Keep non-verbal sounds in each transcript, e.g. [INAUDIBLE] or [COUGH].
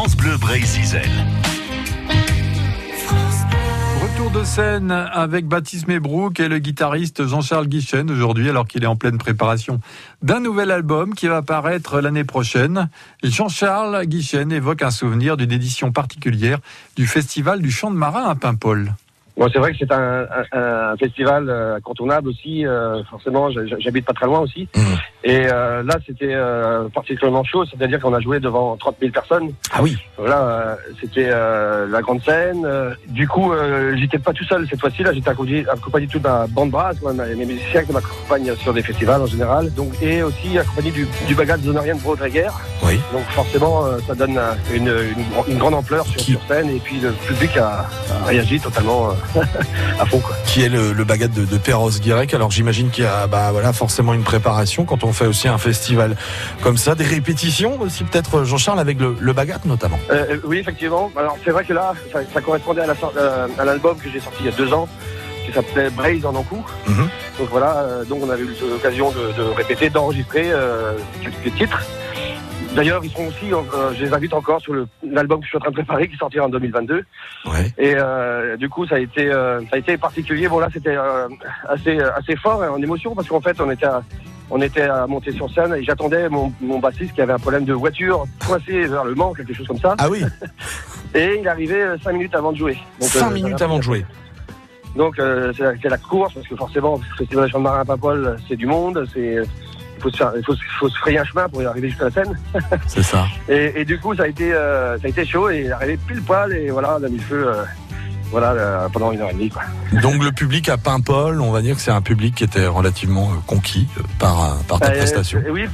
France Bleu Brésil. Retour de scène avec Baptiste Mébrouk et le guitariste Jean-Charles Guichen aujourd'hui, alors qu'il est en pleine préparation d'un nouvel album qui va paraître l'année prochaine. Jean-Charles Guichen évoque un souvenir d'une édition particulière du Festival du Chant de Marin à Paimpol. Bon, c'est vrai que c'est un, un, un, festival euh, incontournable aussi. Euh, forcément, j'habite pas très loin aussi. Mmh. Et euh, là, c'était euh, particulièrement chaud, c'est-à-dire qu'on a joué devant 30 000 personnes. Ah oui. Voilà, euh, c'était la grande scène. du coup, j'étais pas tout seul cette fois-ci. Là, j'étais accompagné, accompagné de toute ma bande brasse, mes musiciens qui m'accompagnent sur des festivals en général. Donc, et aussi accompagné du, du bagage zonarien de Baudreguer. Oui. Donc forcément, ça donne une, une, une grande ampleur sur, sur, scène. Et puis le public a, a réagi totalement [LAUGHS] à fond. Quoi. Qui est le, le bagat de, de Perros Guirec. Alors j'imagine qu'il y a bah, voilà, forcément une préparation quand on fait aussi un festival comme ça, des répétitions aussi peut-être Jean-Charles avec le, le bagat notamment. Euh, oui effectivement. Alors c'est vrai que là ça, ça correspondait à l'album que j'ai sorti il y a deux ans qui s'appelait Braise en Ankou. Mm -hmm. Donc voilà, euh, donc on a eu l'occasion de, de, répéter, d'enregistrer euh, quelques titres. D'ailleurs, ils sont aussi, euh, je les invite encore sur l'album que je suis en train de préparer, qui sortira en 2022. Ouais. Et euh, du coup, ça a été, euh, ça a été particulier. Bon là, c'était euh, assez, assez fort en émotion parce qu'en fait, on était, à, on était à monter sur scène et j'attendais mon, mon bassiste qui avait un problème de voiture coincé vers le Mans, quelque chose comme ça. Ah oui. [LAUGHS] et il arrivait cinq minutes avant de jouer. Donc, cinq minutes avant de jouer. Donc c'est la course parce que forcément, le Festival de Champ de Marin à Paimpol, c'est du monde, c'est faut, se faire, il faut, faut se frayer un chemin pour y arriver jusqu'à la scène. [LAUGHS] C'est ça. [LAUGHS] Et, et, du coup, ça a été, euh, ça a été chaud et arrivé pile poil et voilà, on a mis le feu. Euh, voilà, euh, pendant une heure et demie. Quoi. Donc le public à Paimpol, on va dire que c'est un public qui était relativement conquis par, par ta prestation. oui,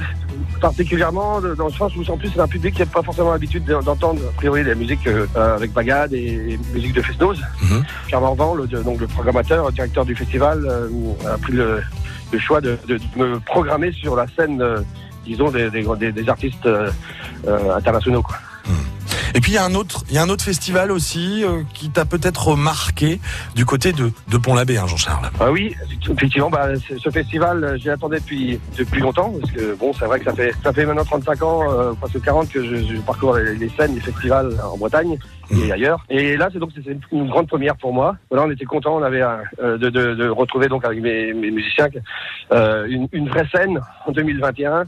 particulièrement dans le sens où en plus c'est un public qui n'a pas forcément l'habitude d'entendre a priori des musiques euh, avec bagade et, musique de festose. Mm -hmm. Pierre Morvan, le, donc le programmateur, le directeur du festival, euh, a pris le, le choix de, de, de, me programmer sur la scène, euh, disons, des, des, des artistes euh, internationaux. Quoi. Et puis il y a un autre, il y a un autre festival aussi euh, qui t'a peut-être marqué du côté de, de Pont-l'Abbé, hein, Jean-Charles. Ah oui, effectivement, bah, ce festival, j'y attendais depuis depuis longtemps parce que bon, c'est vrai que ça fait ça fait maintenant 35 ans, euh, presque 40 que je, je parcours les, les, scènes, les festivals en Bretagne mmh. et ailleurs. Et là, c'est donc c'est une grande première pour moi. Voilà, on était content, on avait euh, de, de, de, retrouver donc avec mes, mes musiciens euh, une, une, vraie scène en 2021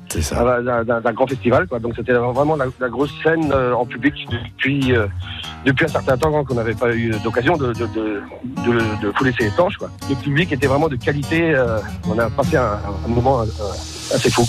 d'un grand festival. Quoi. Donc c'était vraiment la, la, grosse scène euh, en public depuis, euh, depuis un certain temps qu'on n'avait pas eu d'occasion de, de, de, de, de fouler ses planches. Quoi. Le public était vraiment de qualité. Euh, on a passé un, un moment euh, assez fou. Quoi.